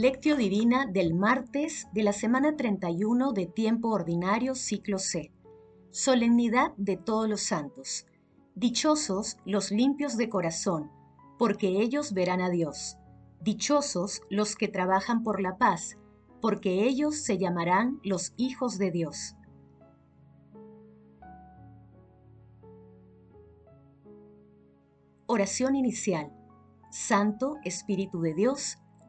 Lectio Divina del martes de la semana 31 de tiempo ordinario ciclo C. Solemnidad de todos los santos. Dichosos los limpios de corazón, porque ellos verán a Dios. Dichosos los que trabajan por la paz, porque ellos se llamarán los hijos de Dios. Oración inicial. Santo Espíritu de Dios,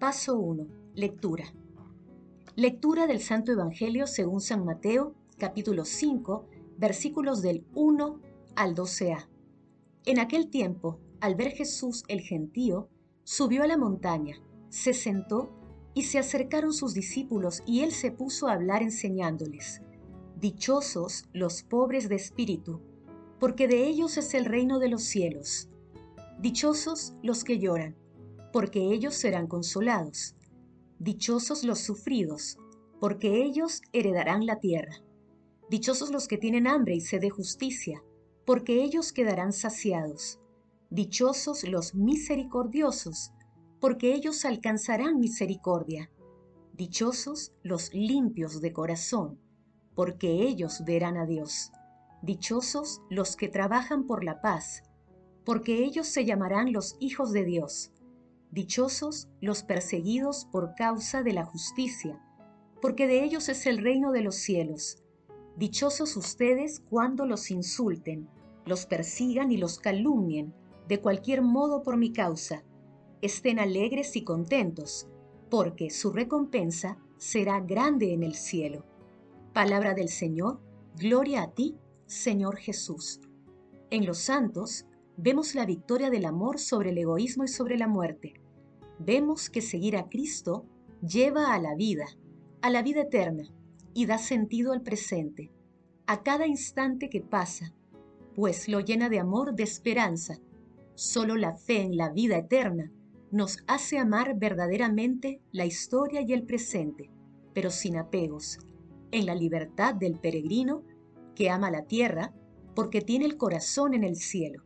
Paso 1. Lectura. Lectura del Santo Evangelio según San Mateo, capítulo 5, versículos del 1 al 12a. En aquel tiempo, al ver Jesús el gentío, subió a la montaña, se sentó y se acercaron sus discípulos y él se puso a hablar enseñándoles. Dichosos los pobres de espíritu, porque de ellos es el reino de los cielos. Dichosos los que lloran porque ellos serán consolados. Dichosos los sufridos, porque ellos heredarán la tierra. Dichosos los que tienen hambre y sed de justicia, porque ellos quedarán saciados. Dichosos los misericordiosos, porque ellos alcanzarán misericordia. Dichosos los limpios de corazón, porque ellos verán a Dios. Dichosos los que trabajan por la paz, porque ellos se llamarán los hijos de Dios. Dichosos los perseguidos por causa de la justicia, porque de ellos es el reino de los cielos. Dichosos ustedes cuando los insulten, los persigan y los calumnien, de cualquier modo por mi causa. Estén alegres y contentos, porque su recompensa será grande en el cielo. Palabra del Señor, gloria a ti, Señor Jesús. En los santos vemos la victoria del amor sobre el egoísmo y sobre la muerte vemos que seguir a Cristo lleva a la vida, a la vida eterna, y da sentido al presente, a cada instante que pasa, pues lo llena de amor, de esperanza. Solo la fe en la vida eterna nos hace amar verdaderamente la historia y el presente, pero sin apegos, en la libertad del peregrino que ama la tierra porque tiene el corazón en el cielo.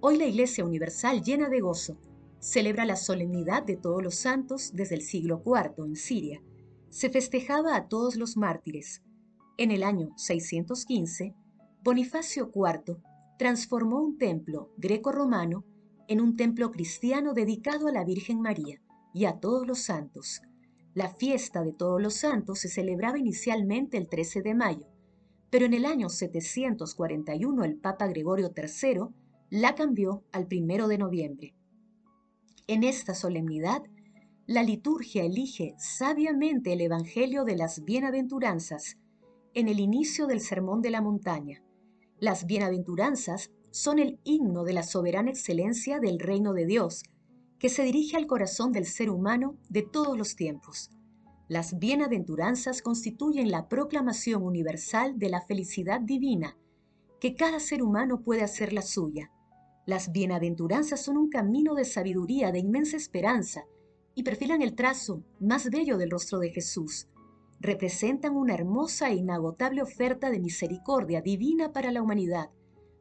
Hoy la Iglesia Universal llena de gozo celebra la solemnidad de todos los santos desde el siglo IV en Siria. Se festejaba a todos los mártires. En el año 615, Bonifacio IV transformó un templo greco-romano en un templo cristiano dedicado a la Virgen María y a todos los santos. La fiesta de todos los santos se celebraba inicialmente el 13 de mayo, pero en el año 741 el Papa Gregorio III la cambió al 1 de noviembre. En esta solemnidad, la liturgia elige sabiamente el Evangelio de las bienaventuranzas en el inicio del Sermón de la Montaña. Las bienaventuranzas son el himno de la soberana excelencia del reino de Dios, que se dirige al corazón del ser humano de todos los tiempos. Las bienaventuranzas constituyen la proclamación universal de la felicidad divina, que cada ser humano puede hacer la suya las bienaventuranzas son un camino de sabiduría, de inmensa esperanza, y perfilan el trazo más bello del rostro de Jesús. Representan una hermosa e inagotable oferta de misericordia divina para la humanidad,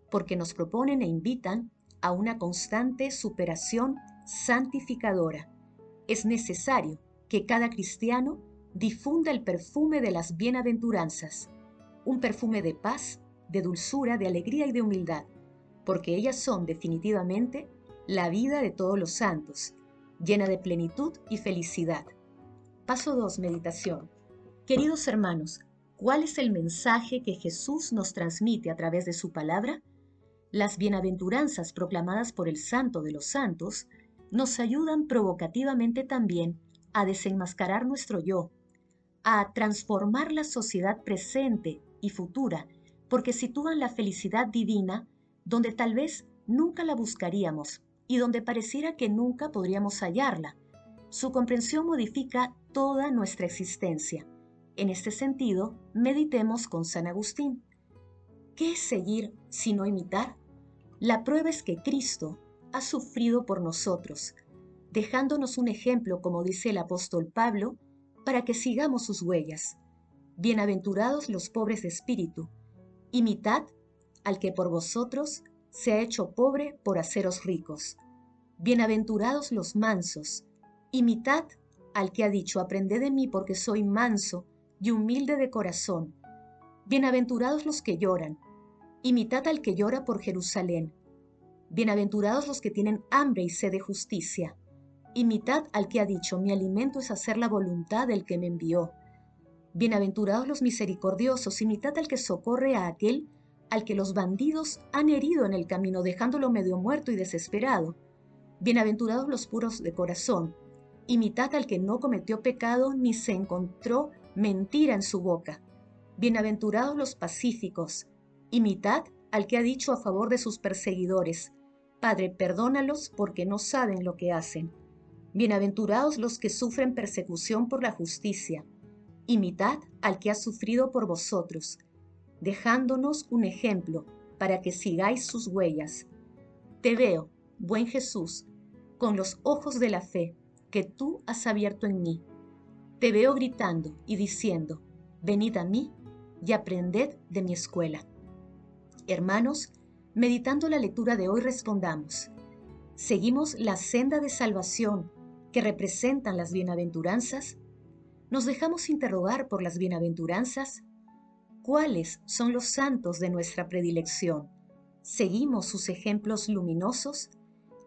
porque nos proponen e invitan a una constante superación santificadora. Es necesario que cada cristiano difunda el perfume de las bienaventuranzas, un perfume de paz, de dulzura, de alegría y de humildad porque ellas son definitivamente la vida de todos los santos, llena de plenitud y felicidad. Paso 2. Meditación. Queridos hermanos, ¿cuál es el mensaje que Jesús nos transmite a través de su palabra? Las bienaventuranzas proclamadas por el Santo de los Santos nos ayudan provocativamente también a desenmascarar nuestro yo, a transformar la sociedad presente y futura, porque sitúan la felicidad divina donde tal vez nunca la buscaríamos y donde pareciera que nunca podríamos hallarla. Su comprensión modifica toda nuestra existencia. En este sentido, meditemos con San Agustín. ¿Qué es seguir sino imitar? La prueba es que Cristo ha sufrido por nosotros, dejándonos un ejemplo, como dice el apóstol Pablo, para que sigamos sus huellas. Bienaventurados los pobres de espíritu, imitad al que por vosotros se ha hecho pobre por haceros ricos. Bienaventurados los mansos, imitad al que ha dicho, aprended de mí porque soy manso y humilde de corazón. Bienaventurados los que lloran, imitad al que llora por Jerusalén. Bienaventurados los que tienen hambre y sed de justicia. Imitad al que ha dicho, mi alimento es hacer la voluntad del que me envió. Bienaventurados los misericordiosos, imitad al que socorre a aquel al que los bandidos han herido en el camino, dejándolo medio muerto y desesperado. Bienaventurados los puros de corazón, imitad al que no cometió pecado ni se encontró mentira en su boca. Bienaventurados los pacíficos, imitad al que ha dicho a favor de sus perseguidores, Padre, perdónalos porque no saben lo que hacen. Bienaventurados los que sufren persecución por la justicia, imitad al que ha sufrido por vosotros dejándonos un ejemplo para que sigáis sus huellas. Te veo, buen Jesús, con los ojos de la fe que tú has abierto en mí. Te veo gritando y diciendo, venid a mí y aprended de mi escuela. Hermanos, meditando la lectura de hoy respondamos, ¿seguimos la senda de salvación que representan las bienaventuranzas? ¿Nos dejamos interrogar por las bienaventuranzas? ¿Cuáles son los santos de nuestra predilección? ¿Seguimos sus ejemplos luminosos?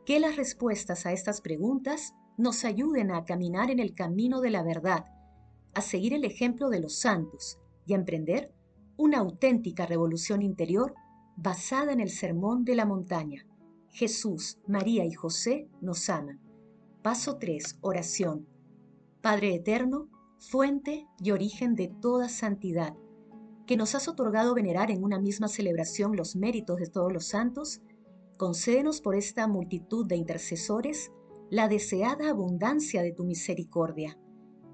Que las respuestas a estas preguntas nos ayuden a caminar en el camino de la verdad, a seguir el ejemplo de los santos y a emprender una auténtica revolución interior basada en el sermón de la montaña. Jesús, María y José nos aman. Paso 3. Oración. Padre Eterno, fuente y origen de toda santidad que nos has otorgado venerar en una misma celebración los méritos de todos los santos, concédenos por esta multitud de intercesores la deseada abundancia de tu misericordia.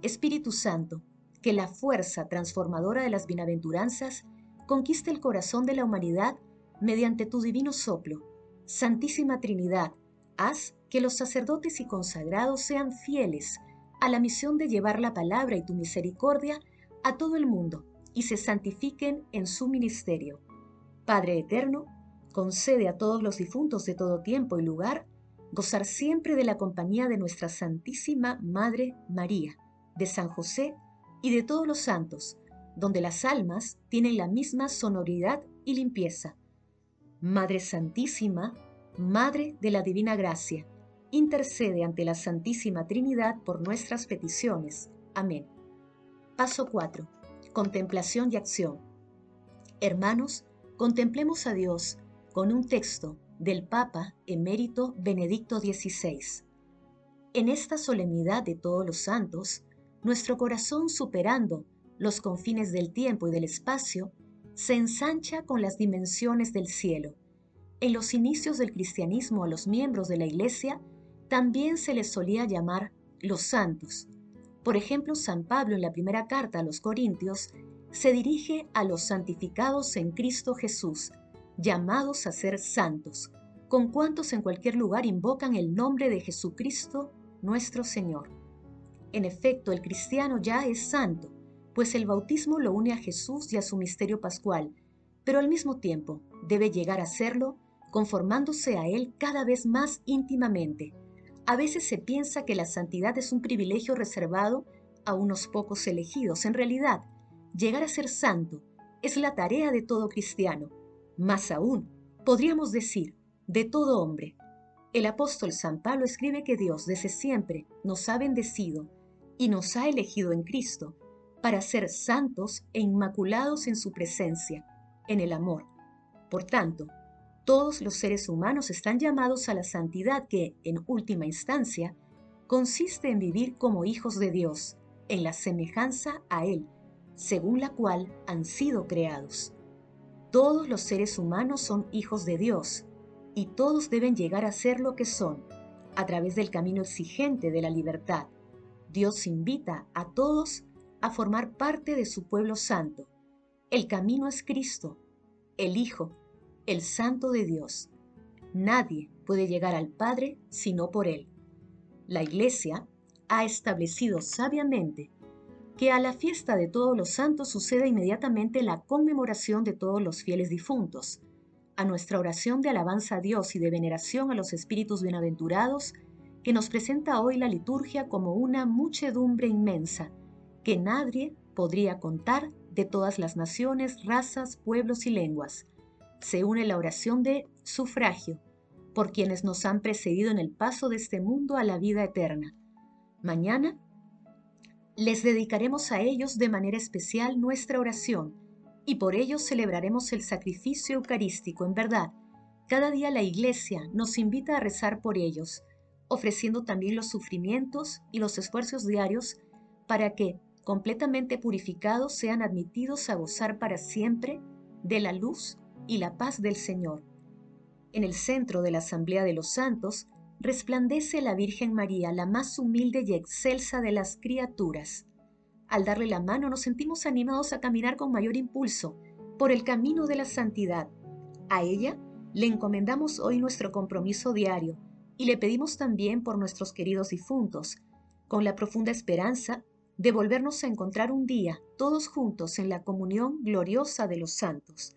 Espíritu Santo, que la fuerza transformadora de las bienaventuranzas conquiste el corazón de la humanidad mediante tu divino soplo. Santísima Trinidad, haz que los sacerdotes y consagrados sean fieles a la misión de llevar la palabra y tu misericordia a todo el mundo y se santifiquen en su ministerio. Padre Eterno, concede a todos los difuntos de todo tiempo y lugar gozar siempre de la compañía de nuestra Santísima Madre María, de San José y de todos los santos, donde las almas tienen la misma sonoridad y limpieza. Madre Santísima, Madre de la Divina Gracia, intercede ante la Santísima Trinidad por nuestras peticiones. Amén. Paso 4 contemplación y acción. Hermanos, contemplemos a Dios con un texto del Papa emérito Benedicto XVI. En esta solemnidad de todos los santos, nuestro corazón superando los confines del tiempo y del espacio, se ensancha con las dimensiones del cielo. En los inicios del cristianismo a los miembros de la Iglesia también se les solía llamar los santos, por ejemplo, San Pablo en la primera carta a los Corintios se dirige a los santificados en Cristo Jesús, llamados a ser santos, con cuantos en cualquier lugar invocan el nombre de Jesucristo nuestro Señor. En efecto, el cristiano ya es santo, pues el bautismo lo une a Jesús y a su misterio pascual, pero al mismo tiempo debe llegar a serlo conformándose a Él cada vez más íntimamente, a veces se piensa que la santidad es un privilegio reservado a unos pocos elegidos. En realidad, llegar a ser santo es la tarea de todo cristiano. Más aún, podríamos decir, de todo hombre. El apóstol San Pablo escribe que Dios desde siempre nos ha bendecido y nos ha elegido en Cristo para ser santos e inmaculados en su presencia, en el amor. Por tanto, todos los seres humanos están llamados a la santidad que, en última instancia, consiste en vivir como hijos de Dios, en la semejanza a Él, según la cual han sido creados. Todos los seres humanos son hijos de Dios, y todos deben llegar a ser lo que son, a través del camino exigente de la libertad, Dios invita a todos a formar parte de su pueblo santo. El camino es Cristo, el Hijo, el Santo de Dios. Nadie puede llegar al Padre sino por Él. La Iglesia ha establecido sabiamente que a la fiesta de todos los santos sucede inmediatamente la conmemoración de todos los fieles difuntos. A nuestra oración de alabanza a Dios y de veneración a los espíritus bienaventurados, que nos presenta hoy la liturgia como una muchedumbre inmensa, que nadie podría contar de todas las naciones, razas, pueblos y lenguas. Se une la oración de sufragio, por quienes nos han precedido en el paso de este mundo a la vida eterna. Mañana les dedicaremos a ellos de manera especial nuestra oración y por ello celebraremos el sacrificio eucarístico. En verdad, cada día la Iglesia nos invita a rezar por ellos, ofreciendo también los sufrimientos y los esfuerzos diarios para que, completamente purificados, sean admitidos a gozar para siempre de la luz y la paz del Señor. En el centro de la Asamblea de los Santos resplandece la Virgen María, la más humilde y excelsa de las criaturas. Al darle la mano nos sentimos animados a caminar con mayor impulso por el camino de la santidad. A ella le encomendamos hoy nuestro compromiso diario y le pedimos también por nuestros queridos difuntos, con la profunda esperanza de volvernos a encontrar un día todos juntos en la comunión gloriosa de los santos.